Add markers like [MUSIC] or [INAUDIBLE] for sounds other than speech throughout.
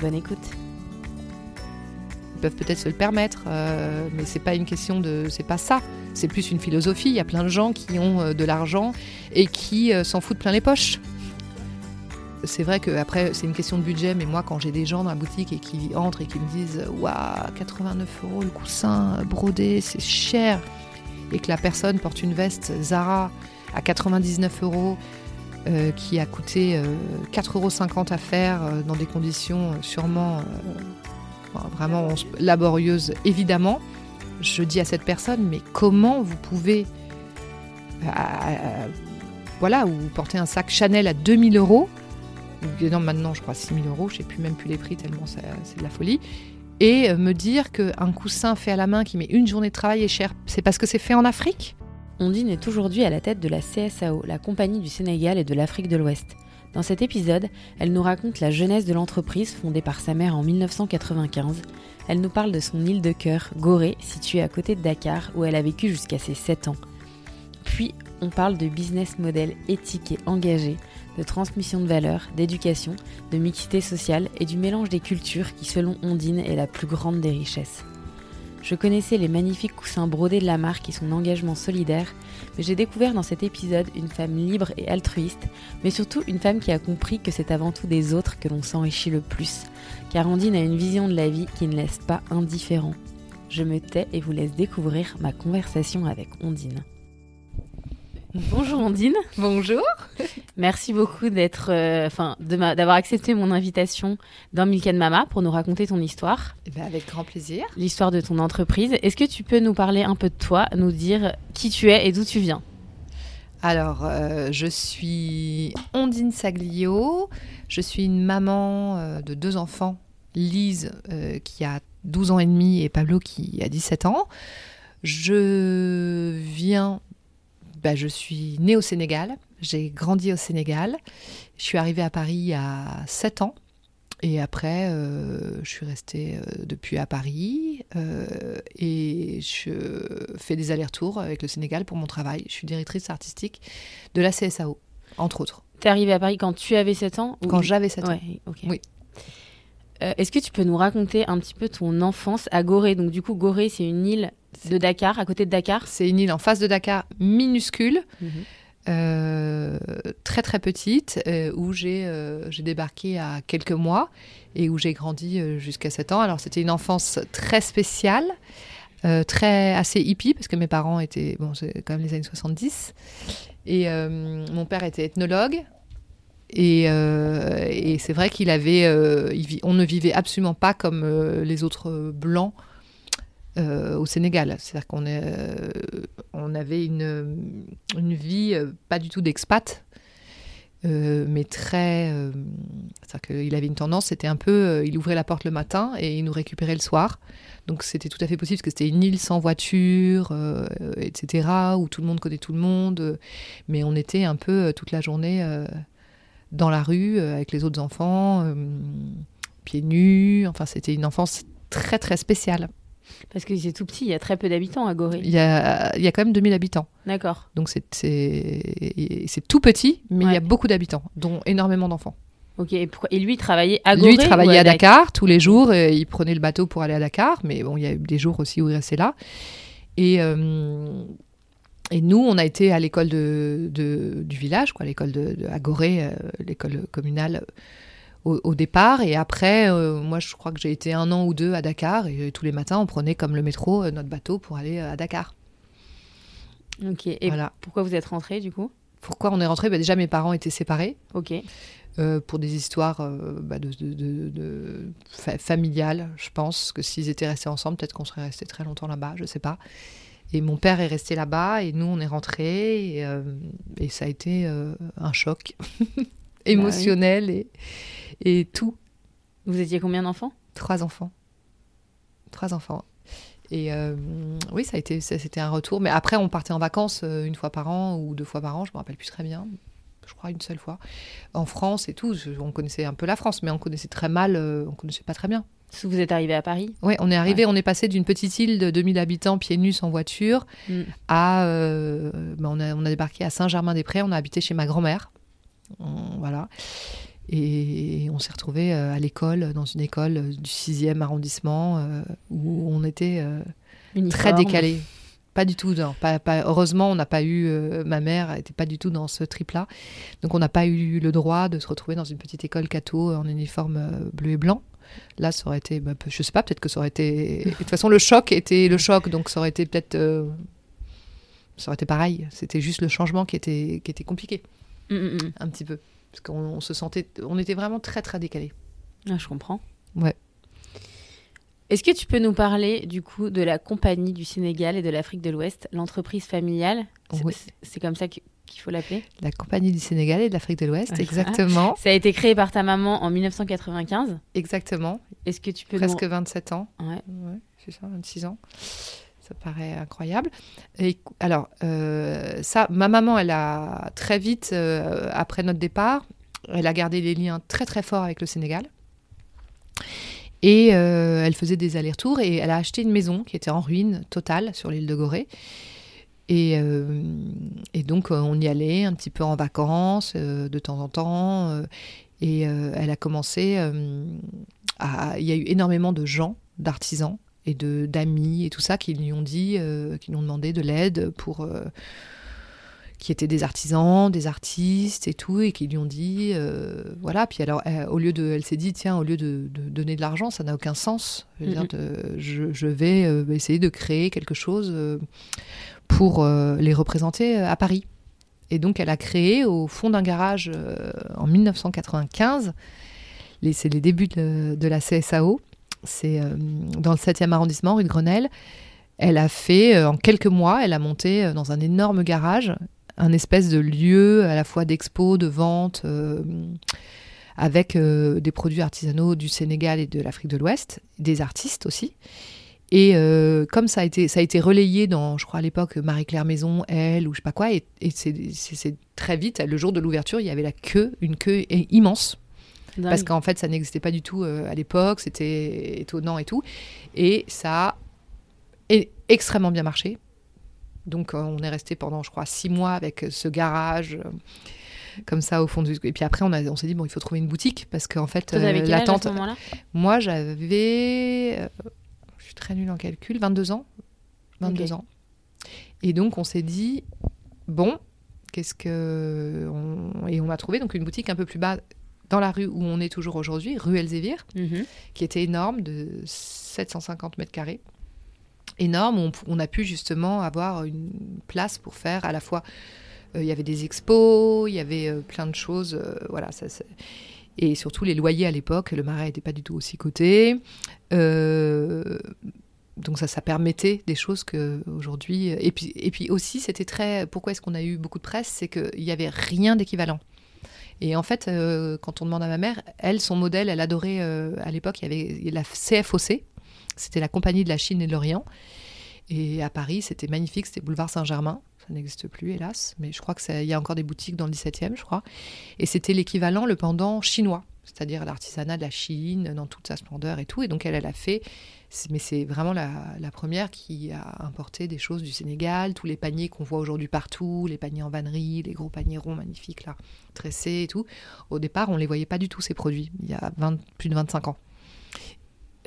Bonne écoute. Ils peuvent peut-être se le permettre, euh, mais c'est pas une question de, c'est pas ça. C'est plus une philosophie. Il y a plein de gens qui ont euh, de l'argent et qui euh, s'en foutent plein les poches. C'est vrai que après c'est une question de budget, mais moi quand j'ai des gens dans la boutique et qui entrent et qui me disent waouh 89 euros le coussin brodé c'est cher et que la personne porte une veste Zara à 99 euros euh, qui a coûté euh, 4,50 euros à faire euh, dans des conditions euh, sûrement vraiment laborieuses, évidemment. Je dis à cette personne, mais comment vous pouvez, voilà, ou porter un sac Chanel à 2000 euros, maintenant je crois 6000 euros, je sais plus même plus les prix tellement c'est de la folie, et me dire qu'un coussin fait à la main qui met une journée de travail est cher, c'est parce que c'est fait en Afrique? Ondine est aujourd'hui à la tête de la CSAO, la compagnie du Sénégal et de l'Afrique de l'Ouest. Dans cet épisode, elle nous raconte la jeunesse de l'entreprise fondée par sa mère en 1995. Elle nous parle de son île de cœur, Gorée, située à côté de Dakar, où elle a vécu jusqu'à ses 7 ans. Puis, on parle de business model éthique et engagé, de transmission de valeurs, d'éducation, de mixité sociale et du mélange des cultures qui, selon Ondine, est la plus grande des richesses. Je connaissais les magnifiques coussins brodés de la marque et son engagement solidaire, mais j'ai découvert dans cet épisode une femme libre et altruiste, mais surtout une femme qui a compris que c'est avant tout des autres que l'on s'enrichit le plus, car Ondine a une vision de la vie qui ne laisse pas indifférent. Je me tais et vous laisse découvrir ma conversation avec Ondine. Bonjour Ondine. Bonjour. Merci beaucoup d'être, euh, d'avoir accepté mon invitation dans Milk and Mama pour nous raconter ton histoire. Eh ben, avec grand plaisir. L'histoire de ton entreprise. Est-ce que tu peux nous parler un peu de toi, nous dire qui tu es et d'où tu viens? Alors, euh, je suis Ondine Saglio. Je suis une maman euh, de deux enfants, Lise qui a 12 ans et demi et Pablo qui a 17 ans. Je viens bah, je suis née au Sénégal, j'ai grandi au Sénégal. Je suis arrivée à Paris à 7 ans. Et après, euh, je suis restée euh, depuis à Paris euh, et je fais des allers-retours avec le Sénégal pour mon travail. Je suis directrice artistique de la CSAO, entre autres. Tu es arrivée à Paris quand tu avais 7 ans ou... Quand j'avais 7 ans. Oui. Est-ce que tu peux nous raconter un petit peu ton enfance à Gorée? Donc du coup, Gorée, c'est une île de Dakar, à côté de Dakar. C'est une île en face de Dakar, minuscule. Euh, très très petite, euh, où j'ai euh, j'ai débarqué à quelques mois et où j'ai grandi jusqu'à 7 ans. Alors c'était une enfance très spéciale, très assez hippie, parce que mes parents étaient, bon c'est quand même les années 70, et mon père était ethnologue. Et, et c'est vrai qu'il avait, il on ne vivait absolument pas comme les autres blancs euh, au Sénégal. C'est-à-dire qu'on euh, on avait une, une vie euh, pas du tout d'expat, euh, mais très. euh, c'est-à-dire qu'il avait une tendance, c'était un peu. euh, il ouvrait la porte le matin et il nous récupérait le soir. Donc c'était tout à fait possible parce que c'était une île sans voiture, euh, etc., où tout le monde connaît tout le monde. euh, mais on était un peu euh, toute la journée euh, dans la rue euh, avec les autres enfants, euh, pieds nus. Enfin, c'était une enfance très très spéciale. Parce que c'est tout petit, il y a très peu d'habitants à Gorée. Il y a, il y a quand même 2000 habitants. D'accord. Donc c'est- tout petit, mais il y a beaucoup d'habitants, dont énormément d'enfants. Ok. Et, lui, il travaillait à Gorée Lui, travaillait à Dak- Dakar tous les jours, et il prenait le bateau pour aller à Dakar, mais bon, il y a eu des jours aussi où il restait là. Et, euh, et nous, on a été à l'école de, de- du village, quoi, l'école de, de à Gorée, euh, l'école communale euh, au, au départ. Et après, euh, moi, je crois que j'ai été un an ou deux à Dakar, et tous les matins, on prenait comme le métro euh, notre bateau pour aller euh, à Dakar. Ok. Et Voilà. pourquoi vous êtes rentré du coup? Pourquoi on est rentré Bah, Déjà, mes parents étaient séparés. Ok. euh, pour des histoires euh, bah, de, de- de- de fa- familiales, je pense que s'ils étaient restés ensemble, peut-être qu'on serait resté très longtemps là-bas, je sais pas. Et mon père est resté là-bas et nous on est rentrés et, euh, et ça a été un choc [LAUGHS] émotionnel et, et tout. Vous étiez combien d'enfants? Trois enfants. Trois enfants. Et euh, oui, ça a été, c'était un retour. Mais après, on partait en vacances euh, une fois par an ou deux fois par an, je me rappelle plus très bien. Je crois une seule fois. En France et tout, on connaissait un peu la France, mais on connaissait très mal, euh, on connaissait pas très bien. Vous êtes arrivé à Paris? Oui, on est arrivé, on est passé d'une petite île de 2000 habitants pieds nus sans voiture mm. à. Ben, on, a, on, a, débarqué à Saint-Germain-des-Prés, on a habité chez ma grand-mère. Voilà. Et on s'est retrouvé euh, à l'école, dans une école euh, du 6e arrondissement, euh, où on était très décalé. Pas du tout. Non, pas, heureusement, on n'a pas eu. ma mère n'était pas du tout dans ce trip-là. Donc, on n'a pas eu le droit de se retrouver dans une petite école catho en uniforme bleu et blanc. Là, ça aurait été. Bah, je sais pas, peut-être que ça aurait été. De toute façon, le choc était le choc. Donc, ça aurait été peut-être. ça aurait été pareil. C'était juste le changement qui était, qui était compliqué. Mm, mm, mm. Un petit peu. Parce qu'on se sentait, on était vraiment très très décalés. Ah, je comprends. Ouais. Est-ce que tu peux nous parler du coup de la compagnie du Sénégal et de l'Afrique de l'Ouest, l'entreprise familiale? Oui. C'est comme ça qu'il faut l'appeler? La compagnie du Sénégal et de l'Afrique de l'Ouest, exactement. Ça a été créé par ta maman en 1995 Exactement. Est-ce que tu peux Presque 27 ans. Ouais. ouais c'est ça, 26 ans ça paraît incroyable. Et, alors, euh, ça, ma maman, elle a très vite, euh, après notre départ, elle a gardé des liens très très forts avec le Sénégal. Et euh, elle faisait des allers-retours et elle a acheté une maison qui était en ruine totale sur l'île de Gorée. Et, et, donc on y allait un petit peu en vacances de temps en temps. et elle a commencé. Il y a eu énormément de gens, d'artisans, et de d'amis et tout ça qui lui ont dit, euh, qui lui ont demandé de l'aide pour euh, qui étaient des artisans, des artistes et tout, et qui lui ont dit, euh, voilà. Puis alors, au lieu de, elle s'est dit, tiens, au lieu de, donner de l'argent, ça n'a aucun sens. Je, je, vais essayer de créer quelque chose pour les représenter à Paris. Et donc, elle a créé au fond d'un garage en 1995. C'est les débuts de, de la CSAO c'est euh, dans le 7e arrondissement, rue de Grenelle. Elle a fait, euh, en quelques mois, elle a monté euh, dans un énorme garage un espèce de lieu à la fois d'expo, de vente, avec des produits artisanaux du Sénégal et de l'Afrique de l'Ouest, des artistes aussi. Et comme ça a, été, ça a été relayé dans, je crois à l'époque, Marie-Claire Maison, Elle, ou je sais pas quoi, et, et c'est très vite, le jour de l'ouverture, il y avait la queue, une queue immense parce qu'en fait, ça n'existait pas du tout euh, à l'époque, c'était étonnant et tout. Et ça a extrêmement bien marché. Donc, euh, on est resté pendant, je crois, six mois avec ce garage euh, comme ça au fond du. Et puis après, on, on s'est dit, bon, il faut trouver une boutique parce qu'en fait, l'attente. Moi, j'avais. je suis très nulle en calcul, 22 ans. 22 ans. Et donc, on s'est dit, bon, qu'est-ce que. Et on a trouvé donc une boutique un peu plus bas dans la rue où on est toujours aujourd'hui, rue Elzévir, mhm. qui était énorme, de 750 mètres carrés. Énorme, on, on, a pu justement avoir une place pour faire à la fois. Euh, il y avait des expos, il y avait euh, plein de choses. Euh, voilà, ça, et surtout les loyers à l'époque, le marais n'était pas du tout aussi coté. donc ça, ça permettait des choses que aujourd'hui. Et puis, et puis aussi, c'était très. Pourquoi est-ce qu'on a eu beaucoup de presse C'est qu'il n'y avait rien d'équivalent. Et en fait, euh, quand on demande à ma mère, elle, son modèle, elle adorait, euh, à l'époque, il y avait la CFOC, c'était la Compagnie de la Chine et de l'Orient. Et à Paris, c'était magnifique, c'était boulevard Saint-Germain. Ça n'existe plus, hélas, mais je crois qu'il y a encore des boutiques dans le 17e, je crois. Et c'était l'équivalent, le pendant chinois, c'est-à-dire l'artisanat de la Chine dans toute sa splendeur et tout. Et donc, elle, elle a fait mais c'est vraiment la, première qui a importé des choses du Sénégal, tous les paniers qu'on voit aujourd'hui partout, les paniers en vannerie, les gros paniers ronds magnifiques là, tressés et tout. Au départ, on ne les voyait pas du tout ces produits, il y a plus de 25 ans.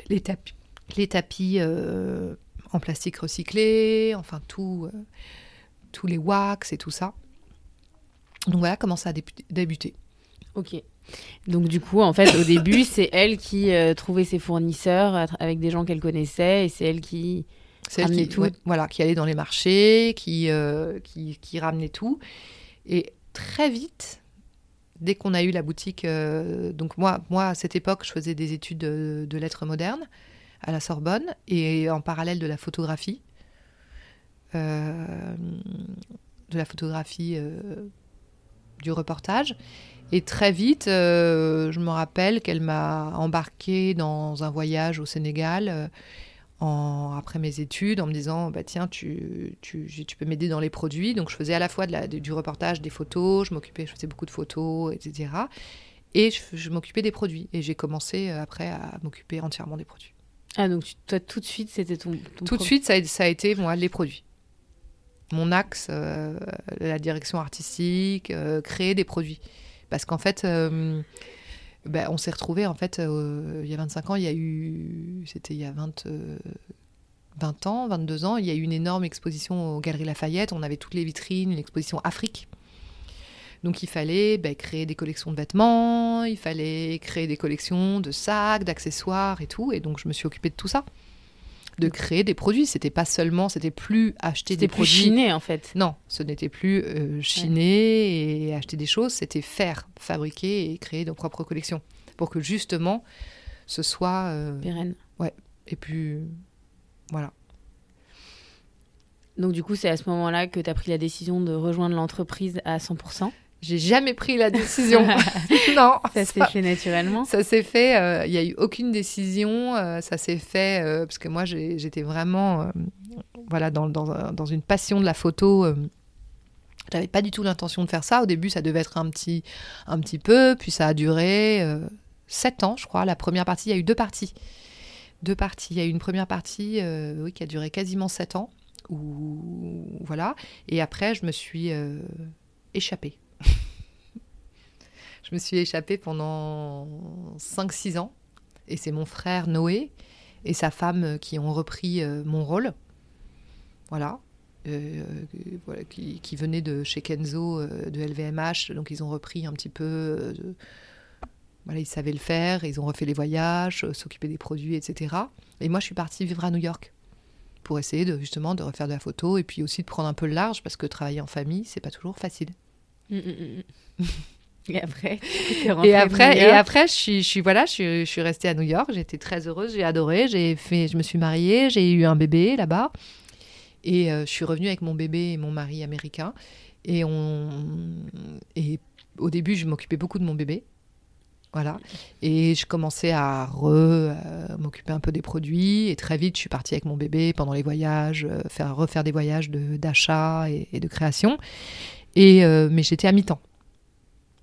Les tapis, les tapis euh, en plastique recyclé, enfin tout, euh, tous les wax et tout ça. Donc voilà comment ça a débuté. Ok. Donc du coup, en fait, au début, [COUGHS] c'est elle qui euh, trouvait ses fournisseurs avec des gens qu'elle connaissait et c'est elle qui ramenait tout. voilà, qui allait dans les marchés, qui, euh, qui, qui, ramenait tout. Et très vite, dès qu'on a eu la boutique, euh, donc moi, moi, à cette époque, je faisais des études de, de, lettres modernes à la Sorbonne et en parallèle de la photographie. de la photographie du reportage. Et très vite, euh, je me rappelle qu'elle m'a embarquée dans un voyage au Sénégal euh, en, après mes études en me disant bah, Tiens, tu, tu, tu peux m'aider dans les produits. Donc je faisais à la fois de la, du reportage, des photos, je m'occupais, je faisais beaucoup de photos, etc. Et je, je m'occupais des produits. Et j'ai commencé euh, après à m'occuper entièrement des produits. Ah, donc tu- toi, tout de suite, c'était ton. ton Tout de suite, ça a, ça a été moi, les produits. Mon axe, euh, la direction artistique, euh, créer des produits. Parce qu'en fait, euh, ben, on s'est retrouvés, en fait, euh, il y a 25 ans, il y a eu. C'était il y a 20, euh, 20 ans, 22 ans, il y a eu une énorme exposition aux Galeries Lafayette. On avait toutes les vitrines, l'exposition Afrique. Donc il fallait ben, créer des collections de vêtements, il fallait créer des collections de sacs, d'accessoires et tout. Et donc je me suis occupée de tout ça de créer des produits. C'était pas seulement, c'était plus acheter C'était des plus produits. chiné, en fait. Non, ce n'était plus euh, chiner et acheter des choses, c'était faire, fabriquer et créer nos propres collections pour que justement ce soit euh, Pérenne. et plus voilà. Donc, du coup, c'est à ce moment-là que tu as pris la décision de rejoindre l'entreprise à 100%. J'ai jamais pris la décision. [LAUGHS] non, Ça s'est fait naturellement. Ça s'est fait, euh, il n'y a eu aucune décision, euh, ça s'est fait euh, parce que moi j'étais vraiment euh, voilà, dans, dans, un- dans une passion de la photo. euh, J'avais pas du tout l'intention de faire ça. Au début, ça devait être un petit, un petit peu, puis ça a duré euh, sept ans, je crois. La première partie, il y a eu deux parties. Deux parties. Il y a eu une première partie euh, oui, qui a duré quasiment sept ans. Où, voilà. Et après, je me suis euh, échappée. Je me suis échappée pendant 5-6 ans. Et c'est mon frère Noé et sa femme qui ont repris euh, mon rôle. Voilà. Euh, voilà, qui, qui venaient de chez Kenzo, euh, de LVMH. Donc, ils ont repris un petit peu. euh, de- voilà, ils savaient le faire. Ils ont refait les voyages, s'occuper des produits, etc. Et moi, je suis partie vivre à New York pour essayer de justement de refaire de la photo et puis aussi de prendre un peu le large parce que travailler en famille, c'est pas toujours facile. Mm, mm, mm. Et après, Et après, et après, je suis, je suis voilà, je suis, je suis restée à New York. J'étais très heureuse, j'ai adoré. J'ai fait, je me suis mariée, j'ai eu un bébé là-bas, et euh, je suis revenue avec mon bébé et mon mari américain. Et on, et au début, je m'occupais beaucoup de mon bébé, voilà. Et je commençais à re, euh, m'occuper un peu des produits. Et très vite, je suis partie avec mon bébé pendant les voyages, euh, faire refaire des voyages de- d'achat et, et de création. Et euh, mais j'étais à mi-temps.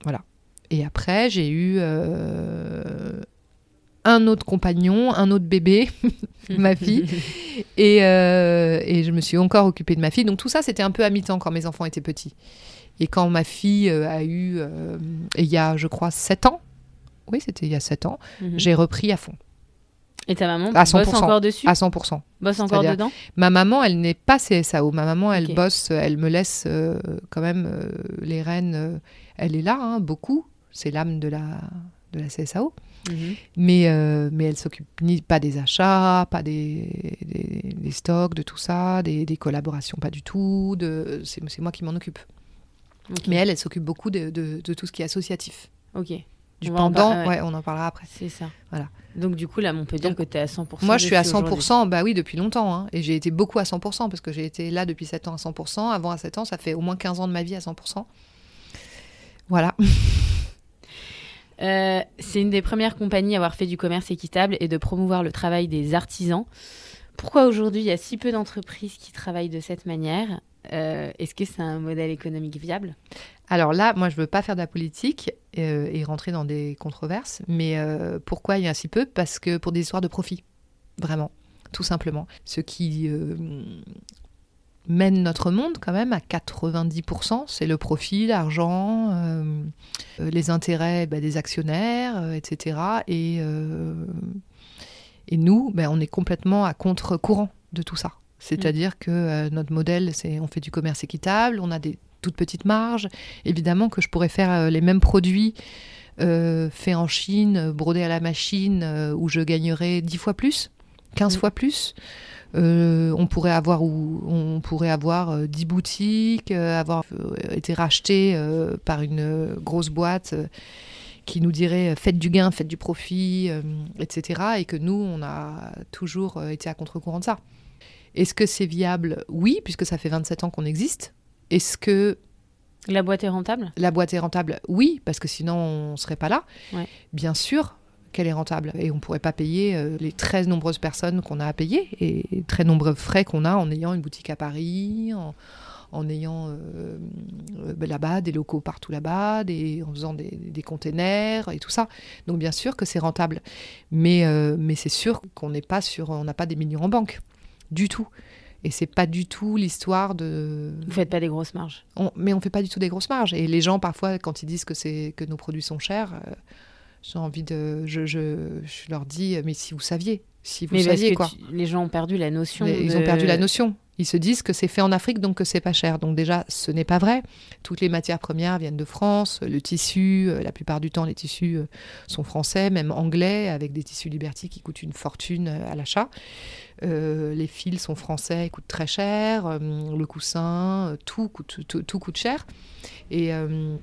Voilà. Et après, j'ai eu euh, un autre compagnon, un autre bébé, [LAUGHS] ma fille. [LAUGHS] Et, euh, et je me suis encore occupée de ma fille. Donc tout ça, c'était un peu à mi-temps quand mes enfants étaient petits. Et quand ma fille euh, a eu, euh, il y a, je crois, 7 ans, oui, c'était il y a 7 ans, Mhm. j'ai repris à fond, Et ta maman à bosse 100%. encore dessus à 100%. Bosse encore dedans Ma maman, elle n'est pas CSAO. Ma maman, elle bosse, elle me laisse euh, quand même euh, les rênes. euh, elle est là, hein, beaucoup. C'est l'âme de la, de la CSAO. Mhm. Mais, euh, mais elle s'occupe ni pas des achats, pas des, des, des stocks, de tout ça, des, des collaborations, pas du tout. De, c'est, c'est moi qui m'en occupe. Mais elle, elle s'occupe beaucoup de, de, de tout ce qui est associatif. Ok, Du On pendant, par- ouais. ouais, on en parlera après. c'est ça. Voilà. Donc, du coup, là, on peut dire Donc, que tu es à 100%. Moi, je suis à dessus aujourd'hui. 100%, bah oui, depuis longtemps. hein. Et j'ai été beaucoup à 100%, parce que j'ai été là depuis 7 ans à 100%. Avant à 7 ans, ça fait au moins 15 ans de ma vie à 100%. Voilà. [LAUGHS] Euh, c'est une des premières compagnies à avoir fait du commerce équitable et de promouvoir le travail des artisans. Pourquoi aujourd'hui il y a si peu d'entreprises qui travaillent de cette manière? Euh, Est-ce que c'est un modèle économique viable? Alors là, moi, je veux pas faire de la politique euh, et rentrer dans des controverses. Mais pourquoi il y a si peu? Parce que pour des histoires de profit. Vraiment. Tout simplement. Ce qui euh, mène notre monde, quand même, à 90%, c'est le profit, l'argent, euh, les intérêts bah, des actionnaires, euh, etc. Et, euh, et nous, ben, on est complètement à contre-courant de tout ça. C'est-à-dire que euh, notre modèle, c'est on fait du commerce équitable, on a des toutes petites marges. Évidemment que je pourrais faire les mêmes produits faits en Chine, brodés à la machine, où je gagnerais 10 fois plus, 15 Mm. fois plus. Euh, on pourrait avoir, où, on pourrait avoir euh, 10 boutiques, euh, avoir euh, été racheté euh, par une euh, grosse boîte euh, qui nous dirait euh, faites du gain, faites du profit, euh, etc. Et que nous, on a toujours euh, été à contre-courant de ça. Est-ce que c'est viable? Oui, puisque ça fait 27 ans qu'on existe. Est-ce que La boîte est rentable? La boîte est rentable, oui, parce que sinon on ne serait pas là. Ouais. Bien sûr qu'elle est rentable et on ne pourrait pas payer euh, les très nombreuses personnes qu'on a à payer et très nombreux frais qu'on a en ayant une boutique à Paris, en, en ayant euh, euh, là-bas des locaux partout là-bas, en faisant des, des containers et tout ça. Donc bien sûr que c'est rentable, mais, euh, mais c'est sûr qu'on n'est pas sur, on n'a pas des millions en banque, du tout. Et c'est pas du tout l'histoire de. Vous faites pas des grosses marges. On- mais on fait pas du tout des grosses marges. Et les gens parfois, quand ils disent que c'est que nos produits sont chers, j'ai envie de, je, je, je leur dis, mais si vous saviez, si vous Mais saviez quoi. tu- les gens ont perdu la notion. Les- Ils ont perdu la notion. Ils se disent que c'est fait en Afrique, donc que c'est pas cher. Donc déjà, ce n'est pas vrai. Toutes les matières premières viennent de France. Le tissu, euh, la plupart du temps, les tissus euh, sont français, même anglais, avec des tissus Liberty qui coûtent une fortune euh, à l'achat. Euh, les fils sont français, ils coûtent très cher. Euh, le coussin, euh, tout coûte, tout, tout coûte cher. Et, euh,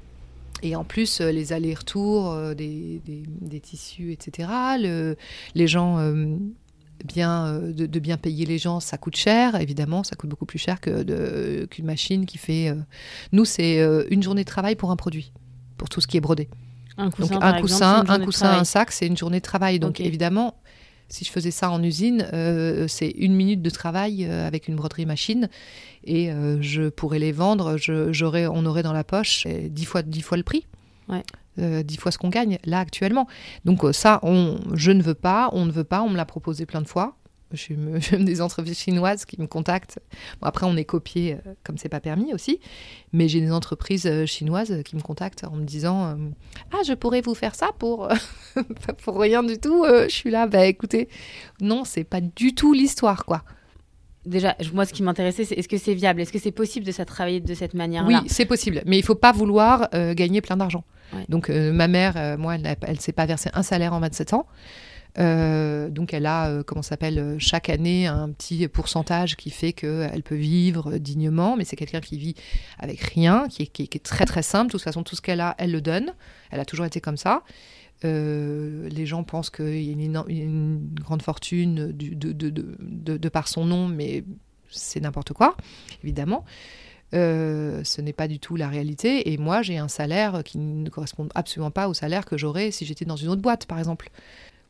et en plus, euh, les allers-retours euh, des, des- des tissus, etc. Le- les gens euh, bien, de, de bien payer les gens, ça coûte cher, évidemment, ça coûte beaucoup plus cher qu'une machine qui fait. euh, Nous, c'est euh, une journée de travail pour un produit, pour tout ce qui est brodé. Un coussin, Donc un coussin, un coussin, sac, c'est une journée de travail. Donc évidemment, si je faisais ça en usine, euh, c'est une minute de travail euh, avec une broderie machine et euh, je pourrais les vendre. Je, j'aurais, on aurait dans la poche dix fois, dix fois le prix. Ouais. Euh, dix fois ce qu'on gagne là actuellement. Donc ça, on, je ne veux pas, on ne veut pas. On me l'a proposé plein de fois. J'ai me- [LAUGHS] des entreprises chinoises qui me contactent. Bon, après, on est copié euh, comme c'est pas permis aussi. Mais j'ai des entreprises euh, chinoises qui me contactent en me disant euh, Ah, je pourrais vous faire ça pour, [LAUGHS] pour rien du tout. euh, je suis là, bah écoutez, non, c'est pas du tout l'histoire, quoi. Déjà, je- moi, ce qui m'intéressait, c'est est-ce que c'est viable? Est-ce que c'est possible de ça travailler de cette manière-là? Oui, c'est possible, mais il faut pas vouloir euh, gagner plein d'argent. Ouais. Donc, euh, ma mère, euh, moi, elle, elle s'est pas versé un salaire en 27 ans. Euh, donc, elle a, euh, comment s'appelle, euh, chaque année un petit pourcentage qui fait qu'elle peut vivre dignement, mais c'est quelqu'un qui vit avec rien, qui est, très très simple. De toute façon, tout ce qu'elle a, elle le donne. Elle a toujours été comme ça. Les gens pensent qu'il y a une, grande fortune de, par son nom, mais c'est n'importe quoi, évidemment. Ce n'est pas du tout la réalité. Et moi, j'ai un salaire qui ne correspond absolument pas au salaire que j'aurais si j'étais dans une autre boîte, par exemple.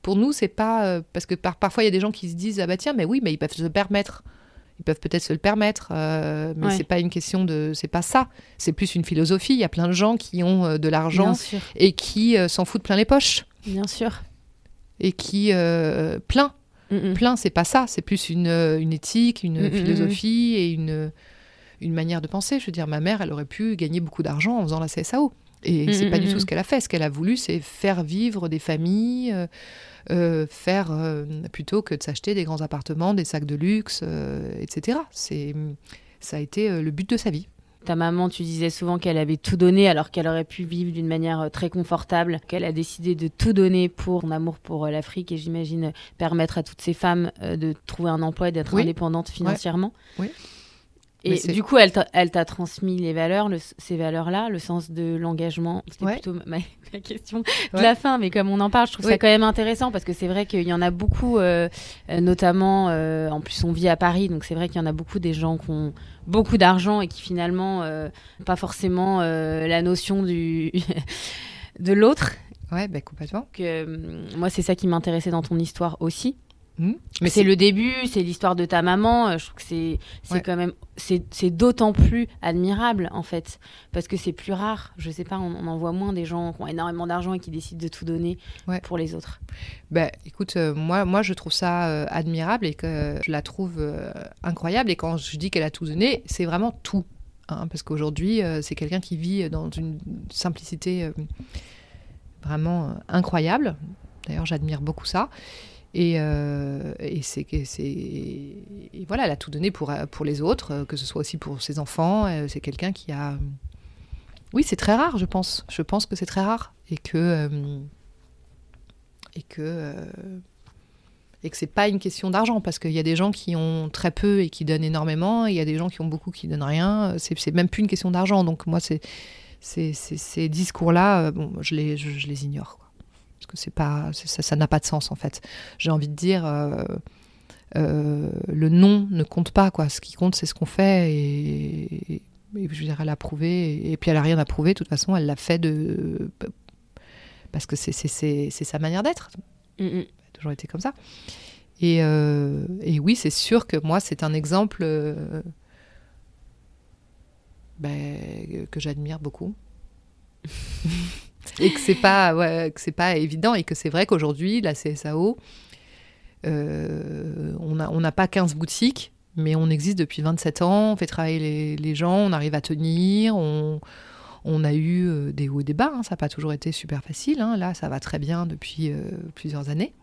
Pour nous, c'est pas euh, parce que par- parfois il y a des gens qui se disent ah bah tiens mais oui mais ils peuvent se le permettre. Ils peuvent peut-être se le permettre, euh, mais Ouais. c'est pas une question de, c'est pas ça. C'est plus une philosophie. Il y a plein de gens qui ont euh, de l'argent et qui euh, s'en foutent plein les poches bien sûr. et qui euh, plein Mm, mm. plein, c'est pas ça. C'est plus une, une éthique, une mm, philosophie et une, une manière de penser. Je veux dire, ma mère, elle aurait pu gagner beaucoup d'argent en faisant la CSAO. Et Mm, c'est pas mm, du mm. tout ce qu'elle a fait. Ce qu'elle a voulu, c'est faire vivre des familles, euh, euh, faire euh, plutôt que de s'acheter des grands appartements, des sacs de luxe, euh, etc. C'est, ça a été euh, le but de sa vie. Ta maman, tu disais souvent qu'elle avait tout donné alors qu'elle aurait pu vivre d'une manière très confortable, qu'elle a décidé de tout donner pour son amour pour l'Afrique et j'imagine permettre à toutes ces femmes de trouver un emploi et d'être Oui. indépendantes financièrement. Oui. Et du coup, elle t'a, transmis les valeurs, le- ces valeurs-là, le sens de l'engagement. C'était Ouais. plutôt ma, ma question de la fin, mais comme on en parle, je trouve ça quand même intéressant parce que c'est vrai qu'il y en a beaucoup, euh, euh, notamment, euh, en plus on vit à Paris, donc c'est vrai qu'il y en a beaucoup des gens qui ont beaucoup d'argent et qui finalement euh, pas forcément la notion du [LAUGHS] de l'autre. Ouais, ben complètement. Que, moi, c'est ça qui m'intéressait dans ton histoire aussi. Hmm. Mais c'est le début, c'est l'histoire de ta maman. euh, Je trouve que c'est Ouais. quand même c'est d'autant plus admirable en fait parce que c'est plus rare. Je sais pas, on, on en voit moins des gens qui ont énormément d'argent et qui décident de tout donner Ouais. pour les autres. Ben, écoute, euh, moi, moi, je trouve ça euh, admirable et que je la trouve incroyable. Et quand je dis qu'elle a tout donné, c'est vraiment tout. hein, parce qu'aujourd'hui, c'est quelqu'un qui vit dans une simplicité vraiment incroyable. D'ailleurs, j'admire beaucoup ça. Et, euh, et c'est voilà, elle a tout donné pour pour les autres, euh, que ce soit aussi pour ses enfants. Euh, c'est quelqu'un qui a, oui, c'est très rare, je pense. Je pense que c'est très rare et que et que et que c'est pas une question d'argent parce qu'il y a des gens qui ont très peu et qui donnent énormément et il y a des gens qui ont beaucoup qui donnent rien c'est même plus une question d'argent donc moi ces discours là bon je les je, je les ignore quoi. Parce que c'est pas ça n'a pas de sens en fait j'ai envie de dire euh, euh, le nom ne compte pas quoi ce qui compte c'est ce qu'on fait et, et je veux dire, elle a prouvé, et, puis elle a rien à prouver, de toute façon, elle l'a fait de. Parce que c'est sa manière d'être. Mm, mm. Elle a toujours été comme ça. Et, euh, et oui, c'est sûr que moi, c'est un exemple euh, ben, que j'admire beaucoup. [LAUGHS] et que c'est pas, ouais, que c'est pas évident, et que c'est vrai qu'aujourd'hui, la CSAO, euh, on n'a on pas 15 boutiques, mais on existe depuis 27 ans, on fait travailler les, gens, on arrive à tenir, on, on a eu euh, des hauts et des bas, hein, ça n'a pas toujours été super facile, hein. là ça va très bien depuis euh, plusieurs années.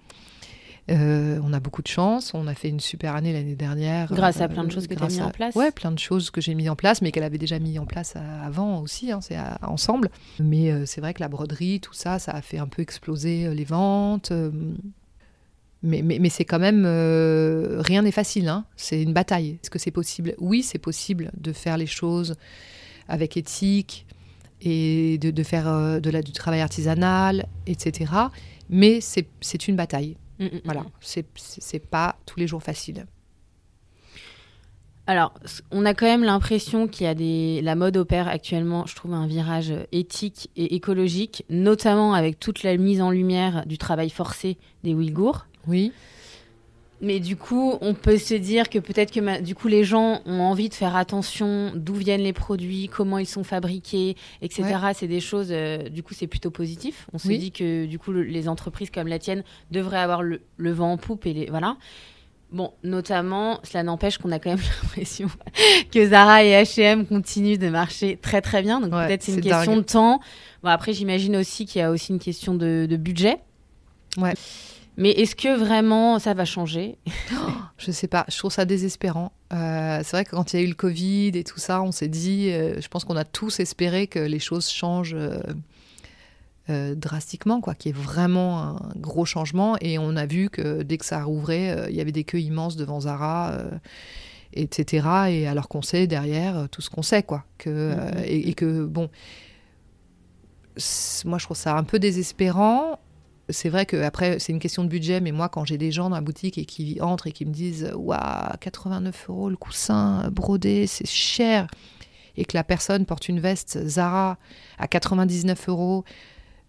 On a beaucoup de chance, on a fait une super année l'année dernière. Grâce à plein de choses que tu as mis en place Ouais, plein de choses que j'ai mis en place, mais qu'elle avait déjà mis en place avant aussi, hein, c'est ensemble. Mais c'est vrai que la broderie, tout ça, ça a fait un peu exploser les ventes mais, mais, c'est quand même euh, rien n'est facile. Hein. C'est une bataille. Est-ce que c'est possible? Oui, c'est possible de faire les choses avec éthique et de, de faire euh, de la, du travail artisanal, etc. Mais c'est une bataille. Mm, mm, mm, voilà, c'est pas tous les jours facile. Alors, on a quand même l'impression qu'il y a des. La mode opère actuellement, je trouve, un virage éthique et écologique, notamment avec toute la mise en lumière du travail forcé des Ouïghours. Oui. Mais du coup, on peut se dire que peut-être que du coup les gens ont envie de faire attention d'où viennent les produits, comment ils sont fabriqués, etc. C'est des choses. Euh, du coup, c'est plutôt positif. On se dit que du coup les entreprises comme la tienne devraient avoir le, vent en poupe et les voilà. Bon, notamment, cela n'empêche qu'on a quand même [LAUGHS] l'impression que Zara et H&M continuent de marcher très très bien. Donc peut-être c'est une question de temps. Bon après, j'imagine aussi qu'il y a aussi une question de, de budget. Ouais. Mais est-ce que vraiment ça va changer? [LAUGHS] Je sais pas, je trouve ça désespérant. Euh, c'est vrai que quand il y a eu le Covid et tout ça, on s'est dit, euh, je pense qu'on a tous espéré que les choses changent euh, drastiquement, quoi, qu'il y ait vraiment un gros changement. Et on a vu que dès que ça rouvrait, il y avait des queues immenses devant Zara. etc. Et alors qu'on sait derrière tout ce qu'on sait, quoi. Que, mm-hmm. et, que, bon, moi je trouve ça un peu désespérant c'est vrai que après c'est une question de budget, mais moi quand j'ai des gens dans la boutique et qui entrent et qui me disent waouh 89 euros le coussin brodé, c'est cher, et que la personne porte une veste Zara à 99 euros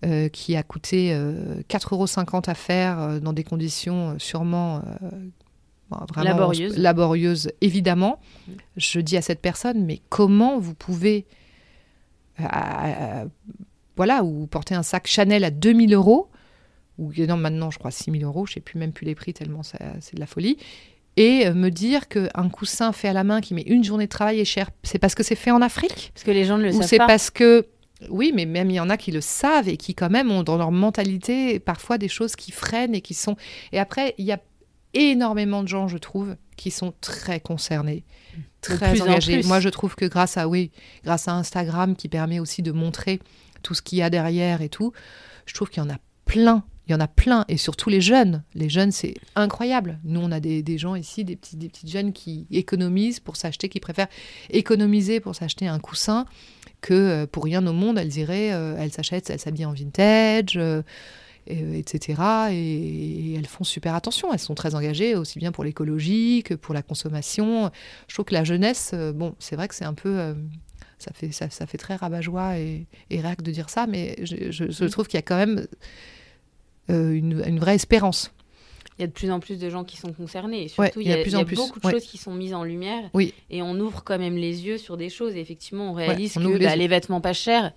euh, qui a coûté 4,50 euh, euros à faire euh, dans des conditions sûrement vraiment laborieuses. laborieuses, évidemment. Mm. Je dis à cette personne mais comment vous pouvez voilà, ou porter un sac Chanel à 2000 euros ou non, maintenant je crois 6 000 euros, je ne sais plus même plus les prix tellement c'est de la folie. Et euh, me dire qu'un coussin fait à la main qui met une journée de travail est cher, c'est parce que c'est fait en Afrique? Parce que les gens ne le savent pas. Ou c'est parce que oui, mais même il y en a qui le savent et qui quand même ont dans leur mentalité parfois des choses qui freinent et qui sont. Et après, il y a énormément de gens, je trouve, qui sont très concernés, très engagés. Moi, je trouve que grâce à oui, grâce à Instagram qui permet aussi de montrer tout ce qu'il y a derrière et tout, je trouve qu'il y en a plein il y en a plein, et surtout les jeunes. Les jeunes, c'est incroyable. Nous, on a des, gens ici, des, petits, des petites jeunes qui économisent pour s'acheter, qui préfèrent économiser pour s'acheter un coussin que euh, pour rien au monde, elles iraient, euh, elles s'achètent, elles s'habillent en vintage, euh, etc. Et, elles font super attention. Elles sont très engagées, aussi bien pour l'écologie que pour la consommation. Je trouve que la jeunesse, bon, c'est vrai que c'est un peu ça fait, ça, fait très rabat-joie et, et de dire ça, mais je, je mm. trouve qu'il y a quand même euh, une, vraie espérance. Il y a de plus en plus de gens qui sont concernés. Et surtout, il y a, plus beaucoup de choses qui sont mises en lumière. Oui. Et on ouvre quand même les yeux sur des choses. Et effectivement, on réalise que bah, les... vêtements pas chers,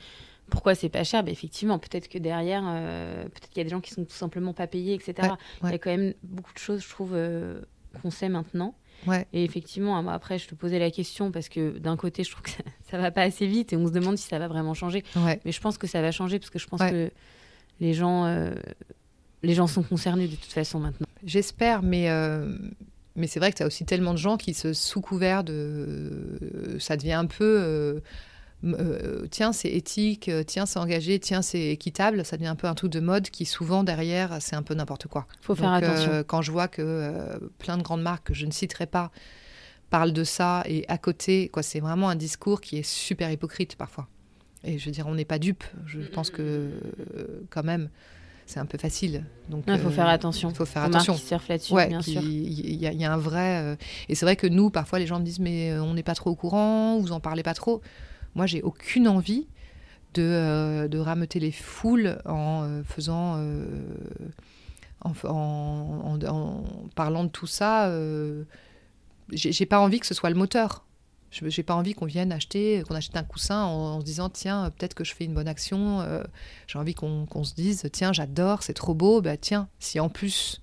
pourquoi c'est pas cher? Bah, Effectivement, peut-être que derrière, euh, peut-être qu'il y a des gens qui sont tout simplement pas payés, etc. Il y a quand même beaucoup de choses, je trouve, euh, qu'on sait maintenant. Et effectivement, après, je te posais la question parce que d'un côté, je trouve que [LAUGHS] ça, ça, va pas assez vite et on se demande si ça va vraiment changer. Mais je pense que ça va changer parce que je pense que les gens les gens sont concernés de toute façon maintenant. J'espère, mais, euh, mais c'est vrai que tu as aussi tellement de gens qui se sous couvert de... ça devient un peu... Euh, euh, tiens, c'est éthique, tiens, c'est engagé, tiens, c'est équitable, ça devient un peu un truc de mode qui souvent derrière, c'est un peu n'importe quoi. Faut faire attention. quand je vois que plein de grandes marques que je ne citerai pas parlent de ça et à côté, quoi, c'est vraiment un discours qui est super hypocrite parfois. Et je veux dire, on n'est pas dupe. Je pense que quand même, c'est un peu facile. Donc il faut faire attention. Il faut faire attention. Qui surfe là-dessus, ouais, bien sûr. Il y, y, a un vrai. et c'est vrai que nous, parfois, les gens me disent mais on n'est pas trop au courant, vous en parlez pas trop. Moi, j'ai aucune envie de, de rameuter les foules en faisant en, parlant de tout ça, euh, j'ai pas envie que ce soit le moteur. J'ai pas envie qu'on vienne acheter, qu'on achète un coussin en, se disant tiens peut-être que je fais une bonne action. Euh, j'ai envie qu'on se dise tiens j'adore, c'est trop beau. Bah tiens si en plus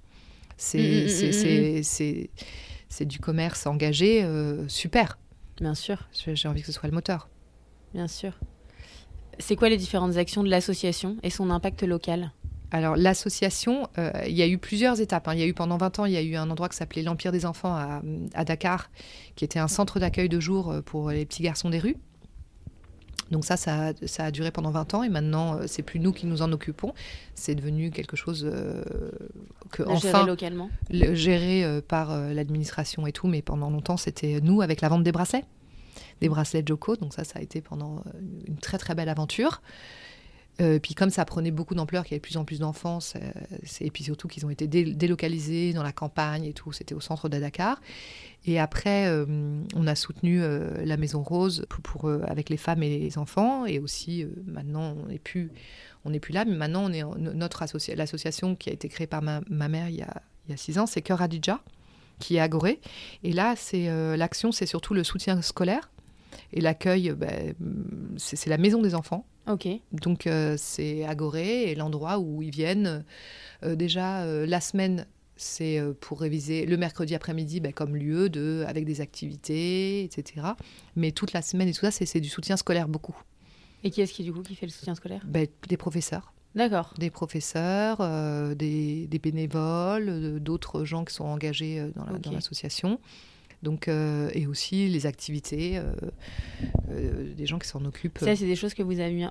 c'est mm, mm, mm, du commerce engagé, euh, super. Bien sûr. J'ai envie que ce soit le moteur. Bien sûr. C'est quoi les différentes actions de l'association et son impact local? Alors l'association, euh, il y a eu plusieurs étapes. Hein. Il y a eu pendant 20 ans, il y a eu un endroit qui s'appelait l'Empire des enfants à, Dakar, qui était un centre d'accueil de jour euh, pour les petits garçons des rues. Donc ça, ça, a duré pendant 20 ans et maintenant, euh, c'est plus nous qui nous en occupons. C'est devenu quelque chose que enfin géré localement, géré par l'administration et tout. Mais pendant longtemps, c'était nous avec la vente des bracelets, des bracelets Joko. Donc ça, ça a été pendant une très très belle aventure. Euh, puis comme ça prenait beaucoup d'ampleur, qu'il y avait de plus en plus d'enfants, et puis surtout qu'ils ont été délocalisés dans la campagne et tout, c'était au centre de Dakar. Et après, euh, on a soutenu euh, la Maison Rose pour, avec les femmes et les enfants, et aussi maintenant on n'est plus, plus là, mais maintenant on est notre l'association qui a été créée par ma, mère il y, a, il y a six ans, c'est Cœur Adidja, qui est à Gorée. Et là, c'est l'action, c'est surtout le soutien scolaire et l'accueil, ben, c'est la maison des enfants. Ok. Donc euh, c'est Agoré et l'endroit où ils viennent. Euh, déjà euh, la semaine, c'est pour réviser le mercredi après-midi ben, comme lieu de avec des activités, etc. Mais toute la semaine et tout ça, c'est du soutien scolaire beaucoup. Et qui est-ce qui du coup qui fait le soutien scolaire? Ben, Des professeurs. D'accord. Des professeurs, des, bénévoles, d'autres gens qui sont engagés dans l'association. Donc, euh, et aussi les activités euh, euh, des gens qui s'en occupent. Ça, c'est des choses que vous avez mis,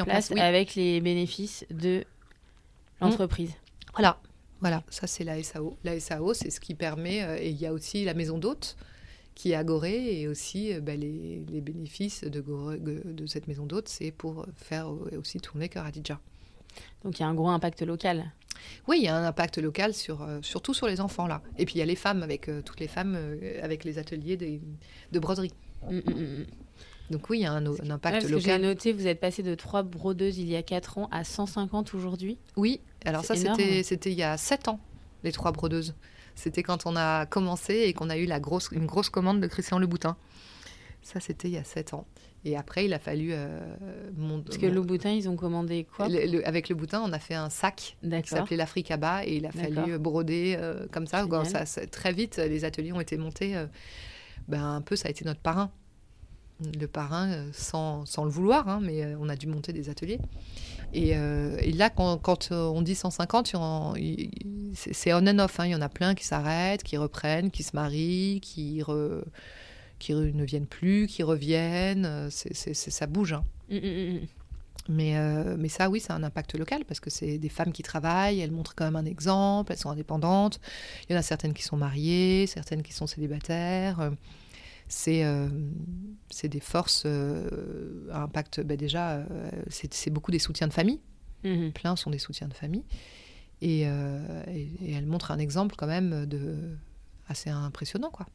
en, place, avec les bénéfices de l'entreprise. Voilà, voilà, ça c'est la SAO. La SAO, c'est ce qui permet, et il y a aussi la maison d'hôte qui est à Gorée, et aussi bah, les, bénéfices de, de cette maison d'hôte, c'est pour faire aussi tourner Cœur Donc il y a un gros impact local. Oui, il y a un impact local sur, euh, surtout sur les enfants là. Et puis il y a les femmes avec euh, toutes les femmes euh, avec les ateliers de broderie. Mm, mm, mm, Donc oui, il y a un, impact local. J'ai noté, vous êtes passé de 3 brodeuses il y a 4 ans à 150 aujourd'hui. Oui, alors ça c'était c'était il y a 7 ans, les 3 brodeuses. C'était quand on a commencé et qu'on a eu la grosse, une grosse commande de Christian Leboutin. Ça c'était il y a 7 ans. Et après, il a fallu. Euh, Parce que le boutin, ils ont commandé quoi Avec le boutin, on a fait un sac qui s'appelait bas et il a fallu broder euh, comme ça. ça, Très vite, les ateliers ont été montés. Euh, ben, un peu, ça a été notre parrain. Le parrain, sans, sans le vouloir, hein, mais on a dû monter des ateliers. Et, et là, quand, quand, on dit 150, c'est on and off. Hein. Il y en a plein qui s'arrêtent, qui reprennent, qui se marient, qui. Re qui ne viennent plus, qui reviennent. Euh, c'est, ça bouge. Hein. Mm, mm, mm, mais, euh, mais ça, oui, c'est un impact local parce que c'est des femmes qui travaillent, elles montrent quand même un exemple, elles sont indépendantes. Il y en a certaines qui sont mariées, certaines qui sont célibataires. C'est, euh, c'est des forces à impact. Ben déjà, c'est, beaucoup des soutiens de famille. Plein sont des soutiens de famille. Et, et, et, elles montrent un exemple quand même de assez impressionnant, quoi.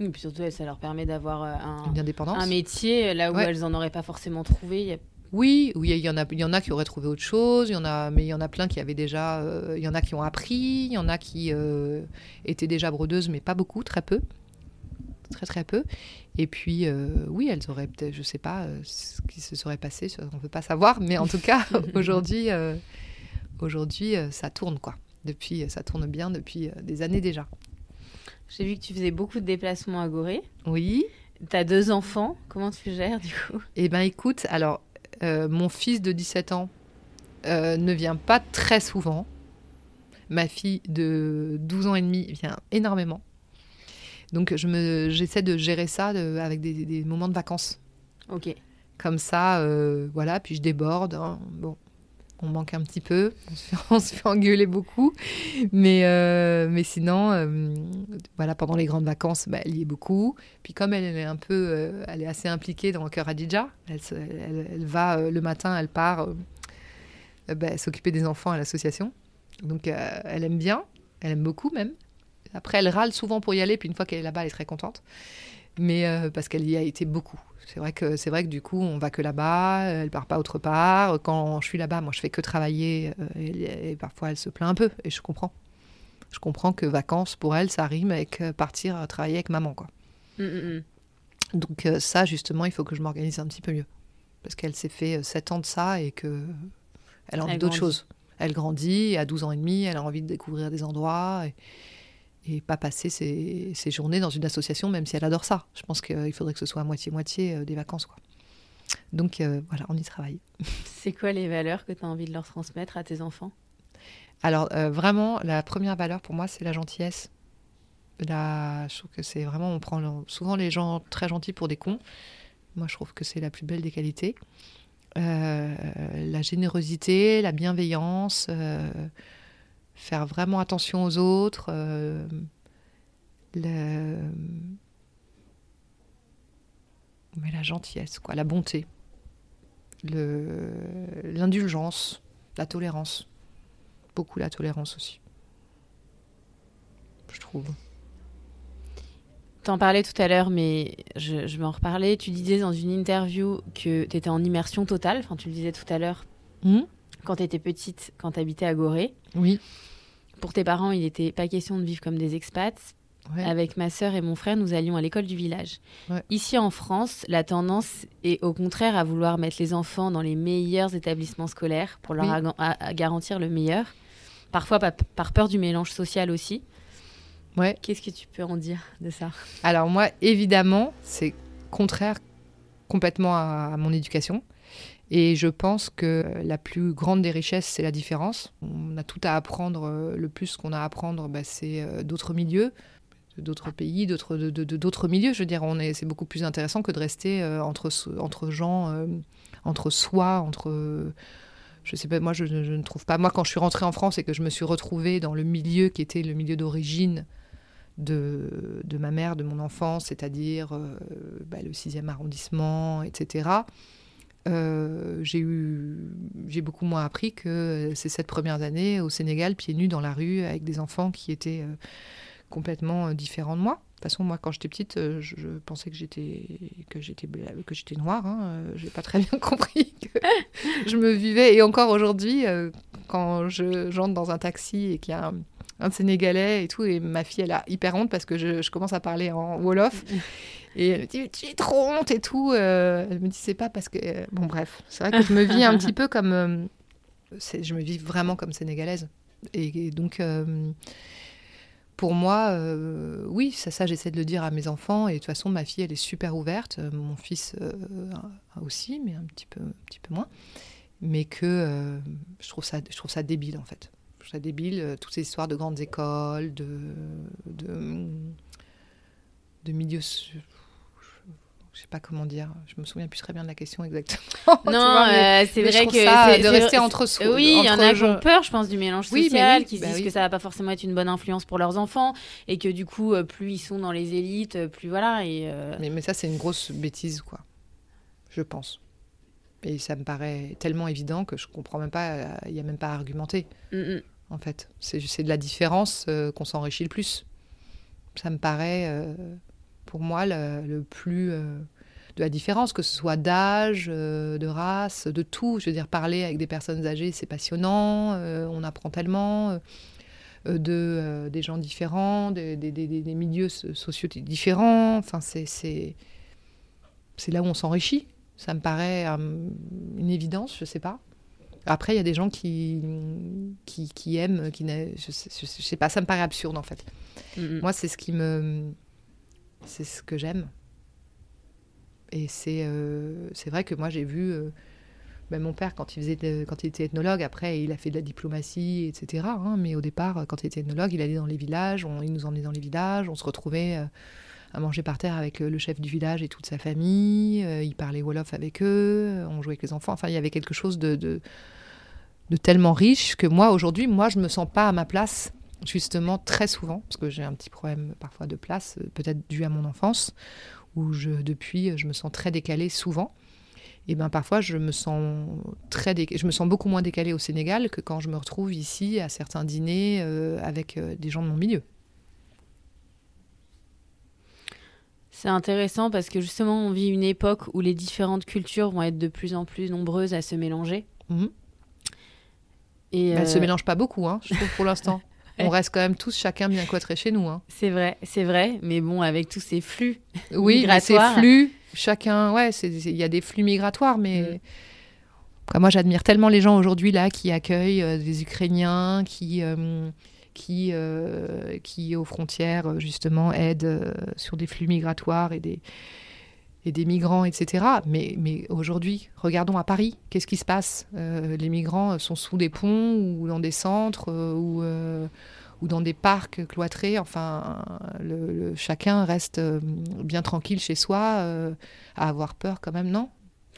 Et puis surtout, ça leur permet d'avoir euh, un, un métier euh, là où elles n'en auraient pas forcément trouvé. Oui, oui, il y en a, il y en a qui auraient trouvé autre chose. Il y en a, mais il y en a plein qui avaient déjà. Euh, il y en a qui ont appris. Il y en a qui étaient déjà brodeuses, mais pas beaucoup, très peu, très très peu. Et puis, oui, elles auraient peut-être, je sais pas, ce qui se serait passé. On ne peut pas savoir, mais en tout cas, [LAUGHS] aujourd'hui, aujourd'hui, ça tourne quoi. Depuis, ça tourne bien depuis des années déjà. J'ai vu que tu faisais beaucoup de déplacements à Gorée. Oui. Tu as deux enfants. Comment tu gères du coup? Eh bien, écoute, alors, euh, mon fils de 17 ans euh, ne vient pas très souvent. Ma fille de 12 ans et demi vient énormément. Donc, je j'essaie de gérer ça avec des, moments de vacances. Ok. Comme ça, euh, voilà, puis je déborde. Hein. Bon, on manque un petit peu, [LAUGHS] on se fait, engueuler beaucoup, mais, euh, mais sinon, euh, voilà, pendant les grandes vacances, bah, elle y est beaucoup. Puis comme elle, est un peu, euh, elle est assez impliquée dans le cœur Adidja, elle, elle, va le matin, elle part bah, s'occuper des enfants à l'association. Donc elle aime bien, elle aime beaucoup même. Après, elle râle souvent pour y aller, puis une fois qu'elle est là-bas, elle est très contente. Mais parce qu'elle y a été beaucoup. C'est vrai que c'est vrai que du coup, on va que là-bas, elle part pas autre part. Quand je suis là-bas, moi, je fais que travailler, et, parfois elle se plaint un peu, et je comprends. Je comprends que vacances pour elle, ça rime avec partir travailler avec maman, quoi. Mm, mm, mm. Donc ça, justement, il faut que je m'organise un petit peu mieux parce qu'elle s'est fait 7 ans de ça et que elle a envie d'autre chose. Elle grandit, à 12 ans et demi, elle a envie de découvrir des endroits et, pas passer ses, journées dans une association, même si elle adore ça. Je pense qu'il faudrait que ce soit à moitié-moitié euh, des vacances. Quoi. Donc euh, voilà, on y travaille. [LAUGHS] C'est quoi les valeurs que tu as envie de leur transmettre à tes enfants? Alors euh, vraiment, la première valeur pour moi, c'est la gentillesse. Là, je trouve que c'est vraiment, on prend souvent les gens très gentils pour des cons. Moi, je trouve que c'est la plus belle des qualités. Euh, la générosité, la bienveillance, faire vraiment attention aux autres, euh, mais la gentillesse, quoi, la bonté, l'indulgence, la tolérance, beaucoup la tolérance aussi, je trouve. T'en parlais tout à l'heure, mais je, vais en reparler. Tu disais dans une interview que tu étais en immersion totale. Enfin, tu le disais tout à l'heure. Hmm? Quand tu étais petite, quand tu habitais à Gorée. Oui. Pour tes parents, il n'était pas question de vivre comme des expats. Avec ma sœur et mon frère, nous allions à l'école du village. Ici en France, la tendance est au contraire à vouloir mettre les enfants dans les meilleurs établissements scolaires pour leur garantir le meilleur. Parfois par peur du mélange social aussi. Ouais. Qu'est-ce que tu peux en dire de ça? Alors moi, évidemment, c'est contraire complètement à, mon éducation. Et je pense que la plus grande des richesses, c'est la différence. On a tout à apprendre. Euh, le plus qu'on a à apprendre, bah, c'est euh, d'autres milieux, d'autres pays, d'autres, milieux. Je veux dire, c'est beaucoup plus intéressant que de rester euh, entre, gens, entre soi, entre je sais pas, moi je, ne trouve pas. Moi, quand je suis rentrée en France et que je me suis retrouvée dans le milieu qui était le milieu d'origine de, ma mère, de mon enfance, c'est-à-dire bah, le 6e arrondissement, etc. Euh, j'ai eu j'ai beaucoup moins appris que ces sept premières années au Sénégal pieds nus dans la rue avec des enfants qui étaient euh, complètement différents de moi. De toute façon, moi, quand j'étais petite, je, pensais que j'étais que j'étais noire. Hein. J'ai pas très bien [LAUGHS] compris que je me vivais. Et encore aujourd'hui, quand je j'entre dans un taxi et qu'il y a un, un Sénégalais et tout. Et ma fille, elle a hyper honte parce que je, commence à parler en Wolof. Et elle me dit, j'ai trop honte et tout. Euh, elle me dit, c'est pas parce que. Euh, bon, bref, c'est vrai que je me vis un petit peu comme. Euh, je me vis vraiment comme sénégalaise. Et, donc, pour moi, oui, ça, ça j'essaie de le dire à mes enfants. Et de toute façon, ma fille, elle est super ouverte. mon fils aussi, mais un petit peu, un petit peu moins. Mais que je, trouve ça, je trouve ça débile, en fait trouve ça débile, euh, toutes ces histoires de grandes écoles, de, de, de milieux. Je sais pas comment dire. Je me souviens plus très bien de la question exactement. [LAUGHS] Non, euh, c'est vrai que ça, de rester entre soi. Oui, il y en a qui ont peur, je pense, du mélange social, qui se bah disent que ça va pas forcément être une bonne influence pour leurs enfants et que du coup, euh, plus ils sont dans les élites, plus voilà. Et mais, mais ça, c'est une grosse bêtise, quoi. Je pense. Et ça me paraît tellement évident que je comprends même pas. Il y a même pas à argumenter. Mm, mm en fait. C'est de la différence euh, qu'on s'enrichit le plus. Ça me paraît, euh, pour moi, le, plus euh, de la différence, que ce soit d'âge, de race, de tout. Je veux dire, parler avec des personnes âgées, c'est passionnant, on apprend tellement. de, des gens différents, des, milieux sociaux différents. C'est là où on s'enrichit. Ça me paraît une évidence, je sais pas. Après, il y a des gens qui, qui, aiment, qui je, sais, je, sais pas, ça me paraît absurde en fait. Mm-hmm. Moi, c'est ce qui me. C'est ce que j'aime. Et c'est euh, c'est vrai que moi, j'ai vu. Euh, ben, mon père, quand il, faisait quand il était ethnologue, après, il a fait de la diplomatie, etc. Hein, mais au départ, quand il était ethnologue, il allait dans les villages, il nous emmenait dans les villages, on se retrouvait. Euh, à manger par terre avec le chef du village et toute sa famille. il parlait Wolof avec eux, on jouait avec les enfants. Enfin, il y avait quelque chose de, de tellement riche que moi, aujourd'hui, moi, je me sens pas à ma place, justement, très souvent, parce que j'ai un petit problème parfois de place, euh, peut-être dû à mon enfance, où je, depuis, je me sens très décalée souvent. et ben parfois je me sens très je me sens beaucoup moins décalée au Sénégal que quand je me retrouve ici à certains dîners euh, avec euh, des gens de mon milieu. C'est intéressant parce que justement on vit une époque où les différentes cultures vont être de plus en plus nombreuses à se mélanger. Mhm. Et Elles ne se mélange pas beaucoup, hein, je trouve pour l'instant. [LAUGHS] on reste quand même tous chacun bien cloîtrés chez nous. Hein. C'est vrai, c'est vrai, mais bon, avec tous ces flux [LAUGHS] oui, migratoires. ces flux, chacun, ouais, il y a des flux migratoires, mais mm. moi j'admire tellement les gens aujourd'hui là qui accueillent euh, des Ukrainiens, qui euh, qui euh, qui aux frontières justement aident sur des flux migratoires et des et des migrants, etc. Mais, mais aujourd'hui, regardons à Paris, qu'est-ce qui se passe? Les migrants sont sous des ponts ou dans des centres ou ou dans des parcs cloîtrés. Enfin, chacun reste euh, bien tranquille chez soi, euh, à avoir peur quand même, non?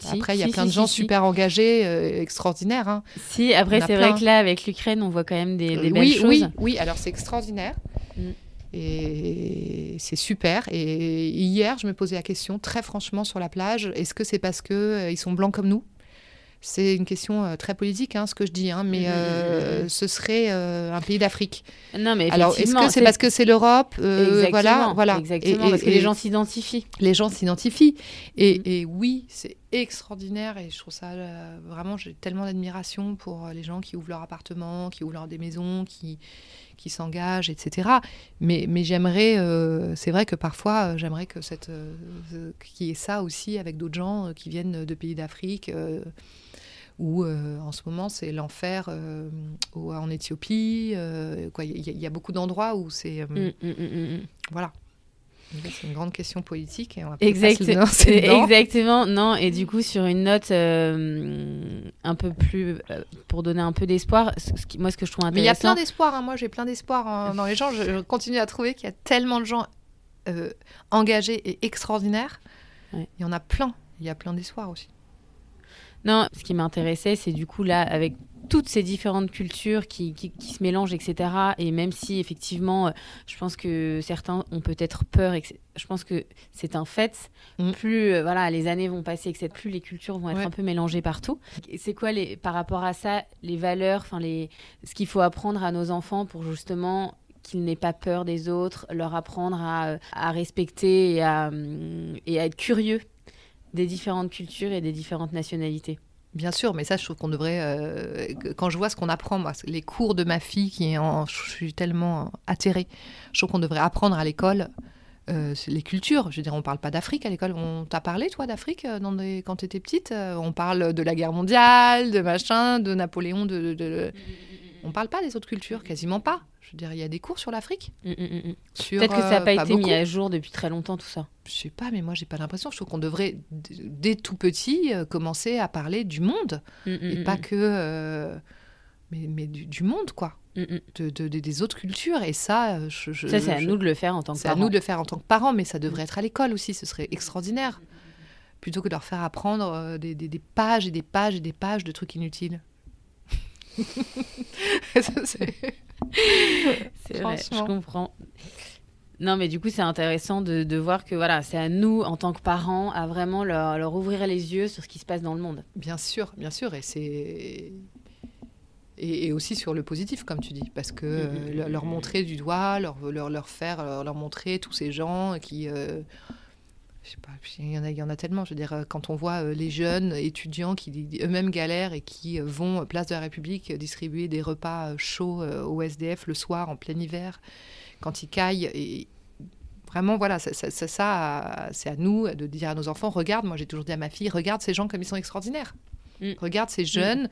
Après, il y a plein de gens super engagés, euh, extraordinaires. Hein. Si, après, c'est vrai que là, avec l'Ukraine, on voit quand même des, belles oui, choses. Oui, oui, alors c'est extraordinaire. Mm. Et c'est super. Et hier, je me posais la question, très franchement, sur la plage, est-ce que c'est parce qu'ils ils sont blancs comme nous? C'est une question euh, très politique, hein, ce que je dis, hein, mais mm, mm, euh, mm, ce serait euh, un pays d'Afrique. Non, mais alors est-ce que c'est parce que c'est l'Europe Voilà, voilà. Exactement, parce que les gens s'identifient. Les gens s'identifient. Et, et, oui, c'est extraordinaire et je trouve ça vraiment, j'ai tellement d'admiration pour les gens qui ouvrent leur appartement, qui ouvrent leur des maisons, qui qui s'engagent, etc. Mais, mais j'aimerais, c'est vrai que parfois, j'aimerais que cette, qu'il y ait ça aussi avec d'autres gens qui viennent de pays d'Afrique où euh, en ce moment c'est l'enfer euh, en Éthiopie. Euh, il y, a beaucoup d'endroits où c'est mm, mm, mm, voilà. C'est une grande question politique et on va [LAUGHS] Exactement, non. Et du coup, sur une note un peu plus, pour donner un peu d'espoir, moi, ce que je trouve intéressant. Mais il y a plein d'espoir. Hein. Moi, j'ai plein d'espoir [LAUGHS] dans les gens. Je, continue à trouver qu'il y a tellement de gens engagés et extraordinaires. Il y en a plein. Il y a plein d'espoir aussi. Non, ce qui m'intéressait, c'est du coup là, avec toutes ces différentes cultures qui, se mélangent, etc. Et même si effectivement, euh, je pense que certains ont peut-être peur, et je pense que c'est un fait. Mm. Plus euh, voilà, les années vont passer, etc. Plus les cultures vont être un peu mélangées partout. C'est quoi les, par rapport à ça, les valeurs, enfin les, ce qu'il faut apprendre à nos enfants pour justement qu'ils n'aient pas peur des autres, leur apprendre à, à respecter et à, et à être curieux? Des différentes cultures et des différentes nationalités. Bien sûr, mais ça, je trouve qu'on devrait. Euh, quand je vois ce qu'on apprend, moi, les cours de ma fille, qui est en, je suis tellement atterrée, je trouve qu'on devrait apprendre à l'école euh, les cultures. Je veux dire, on parle pas d'Afrique à l'école. On t'a parlé, toi, d'Afrique euh, dans des... quand tu étais petite On parle de la guerre mondiale, de machin, de Napoléon, de. de... On parle pas des autres cultures, quasiment pas. Je veux dire, il y a des cours sur l'Afrique. Mm, mm, mm, Peut-être que ça n'a pas, été mis à jour depuis très longtemps, tout ça. Je sais pas, mais moi, j'ai pas l'impression. Je trouve qu'on devrait, dès tout petit, euh, commencer à parler du monde. et pas que. Euh, mais, mais du, monde, quoi. De, des autres cultures. Et ça, euh, je, ça c'est à nous de le faire en tant que parents. C'est à nous de le faire en tant que parents, mais ça devrait être à l'école aussi. Ce serait extraordinaire. Plutôt que de leur faire apprendre des, des pages et des pages et des pages de trucs inutiles. [LAUGHS] c'est vrai, je comprends. Non, mais du coup, c'est intéressant de, de, voir que voilà, c'est à nous, en tant que parents, à vraiment leur, leur, ouvrir les yeux sur ce qui se passe dans le monde. Bien sûr, bien sûr. Et c'est. Et, aussi sur le positif, comme tu dis, parce que mm, leur montrer du doigt, leur, leur, leur faire, leur, montrer tous ces gens qui. Euh, je sais pas, il y, en a, il y en a tellement. Je veux dire, euh, quand on voit euh, les jeunes étudiants qui eux-mêmes galèrent et qui euh, vont place de la République distribuer des repas chauds au SDF le soir en plein hiver, quand ils caillent, et vraiment, voilà, ça, ça, ça c'est à nous de dire à nos enfants regarde, moi j'ai toujours dit à ma fille, regarde ces gens comme ils sont extraordinaires. Mm. Regarde ces jeunes. Mm.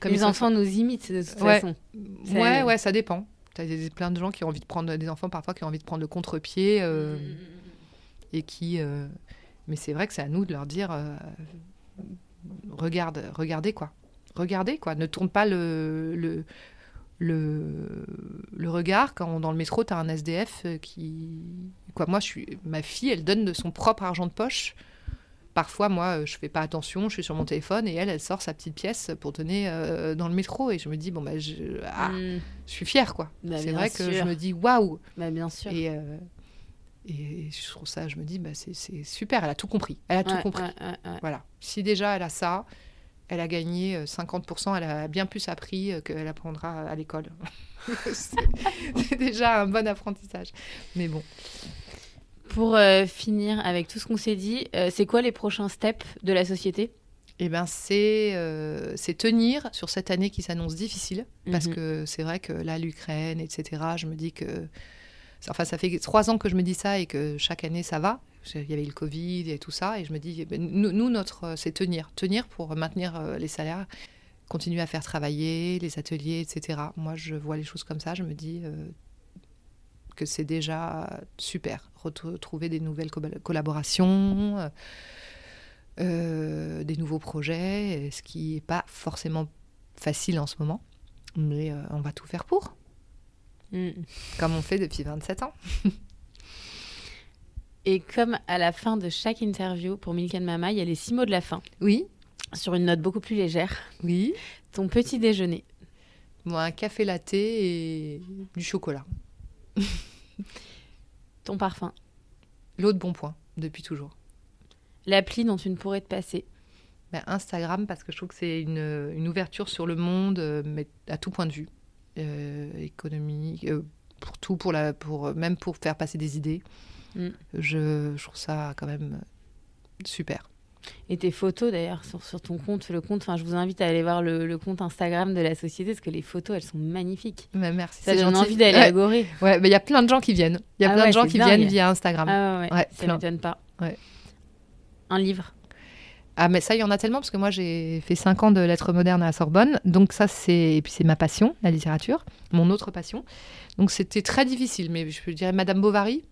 Comme les enfants nous imitent de toute façon. Ouais, ouais, ça dépend. Tu as plein de gens qui ont envie de prendre, des enfants parfois qui ont envie de prendre le contre-pied. Mm, et qui. Euh, mais c'est vrai que c'est à nous de leur dire euh, regarde, regardez quoi. Regardez quoi. Ne tourne pas le, le, le, le regard quand dans le métro, tu as un SDF euh, qui. Quoi, moi, je suis, ma fille, elle donne de son propre argent de poche parfois, moi, je fais pas attention, je suis sur mon téléphone et elle, elle sort sa petite pièce pour donner dans le métro. Et je me dis, bon, bah, je, ah, hmm. je suis fière, quoi. Bah, c'est vrai que je me dis, waouh! Bah, bien sûr. Et, Et je trouve ça, je me dis, bah, c'est super, elle a tout compris. Elle a tout Ouais, compris. ouais, ouais, ouais. Voilà. Si déjà elle a ça, elle a gagné euh, 50%, elle a bien plus appris euh, qu'elle apprendra à l'école. [LAUGHS] c'est déjà un bon apprentissage. Mais bon. Pour euh, finir avec tout ce qu'on s'est dit, euh, c'est quoi les prochains steps de la société? Eh ben, c'est euh, c'est tenir sur cette année qui s'annonce difficile, parce Mhm. que c'est vrai que là, l'Ukraine, etc., je me dis que... Enfin, ça fait trois ans que je me dis ça et que chaque année, ça va. Il y avait le Covid et tout ça, et je me dis, ben, nous, notre, euh, c'est tenir. Tenir pour maintenir euh, les salaires, continuer à faire travailler les ateliers, etc. Moi, je vois les choses comme ça, je me dis euh, que c'est déjà super. Retrouver des nouvelles co- collaborations, des nouveaux projets, ce qui n'est pas forcément facile en ce moment. Mais on va tout faire pour, Mm. comme on fait depuis 27 ans. [LAUGHS] Et comme à la fin de chaque interview pour Milk and Mama, il y a les six mots de la fin, Oui, sur une note beaucoup plus légère. oui. Ton petit déjeuner. Moi, un café latte et du chocolat. [LAUGHS] Ton parfum. L'eau de bon point, depuis toujours. L'appli dont tu ne pourrais te passer. Ben, Instagram, parce que je trouve que c'est une, une ouverture sur le monde, euh, mais à tout point de vue. Euh, économique, euh, pour tout, pour la, pour, même pour faire passer des idées. Mm. Je, je trouve ça quand même super. Et tes photos d'ailleurs sur, sur ton compte, le compte. Enfin, je vous invite à aller voir le, le compte Instagram de la société parce que les photos, elles sont magnifiques. Ben, merci. Ça donne envie d'aller Ouais. à Gorée. Ouais, mais il y a plein de gens qui viennent. Il y a Ah plein ouais, de gens qui dingue. viennent via Instagram. Ah ouais, ouais, ça m'étonne pas. Un livre. Ah, mais ça, il y en a tellement parce que moi, j'ai fait cinq ans de lettres modernes à la Sorbonne. Donc, ça, c'est. Et puis, c'est ma passion, la littérature, mon autre passion. Donc, c'était très difficile. Mais je dirais Madame Bovary.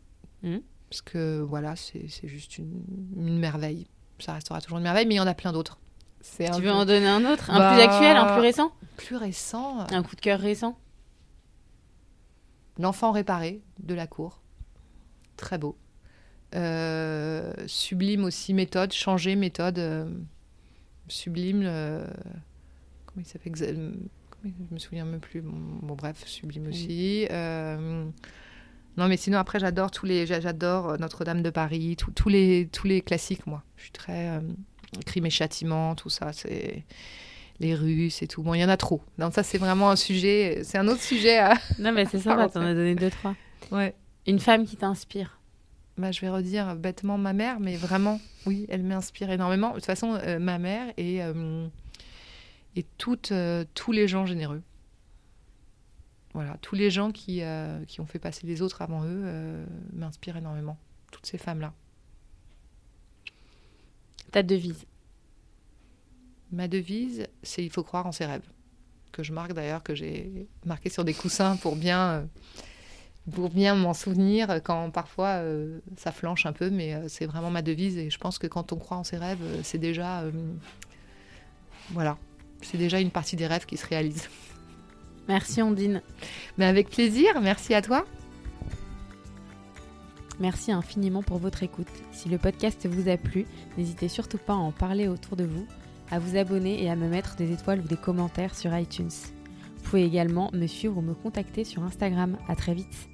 Mhm. Parce que, voilà, c'est c'est juste une, une merveille. Ça restera toujours une merveille, mais il y en a plein d'autres. Tu veux peu en donner un autre? Un Bah, plus actuel, un plus récent? plus récent. euh, Un coup de cœur récent? L'enfant réparé de la cour. Très beau. Euh, sublime aussi méthode, changer méthode. euh, sublime. euh, comment il s'appelle Je me souviens même plus. Bon, bon, bref, sublime aussi. Non, mais sinon, après, j'adore tous les. j'a- J'adore Notre-Dame de Paris, tous- tous les, tous les classiques, moi. Je suis très. euh, Crime et châtiment, tout ça. C'est. Les Russes et tout. Bon, il y en a trop. Donc, ça, c'est vraiment un sujet. C'est un autre sujet à. Non, mais c'est [LAUGHS] sympa, t'en as donné deux, trois. Ouais. Une femme qui t'inspire. Bah, je vais redire bêtement ma mère, mais vraiment, oui, elle m'inspire énormément. De toute façon, euh, ma mère et, euh, et toutes, euh, tous les gens généreux. Voilà, tous les gens qui, qui ont fait passer les autres avant eux m'inspirent énormément. Toutes ces femmes-là. Ta devise? Ma devise, c'est il faut croire en ses rêves. Que je marque d'ailleurs, que j'ai marqué sur des coussins pour bien, pour bien m'en souvenir quand parfois euh, ça flanche un peu, mais euh, c'est vraiment ma devise et je pense que quand on croit en ses rêves, euh, c'est déjà. euh, voilà, c'est déjà une partie des rêves qui se réalisent. Merci Ondine. Mais avec plaisir, merci à toi. Merci infiniment pour votre écoute. Si le podcast vous a plu, n'hésitez surtout pas à en parler autour de vous, à vous abonner et à me mettre des étoiles ou des commentaires sur iTunes. Vous pouvez également me suivre ou me contacter sur Instagram. À très vite.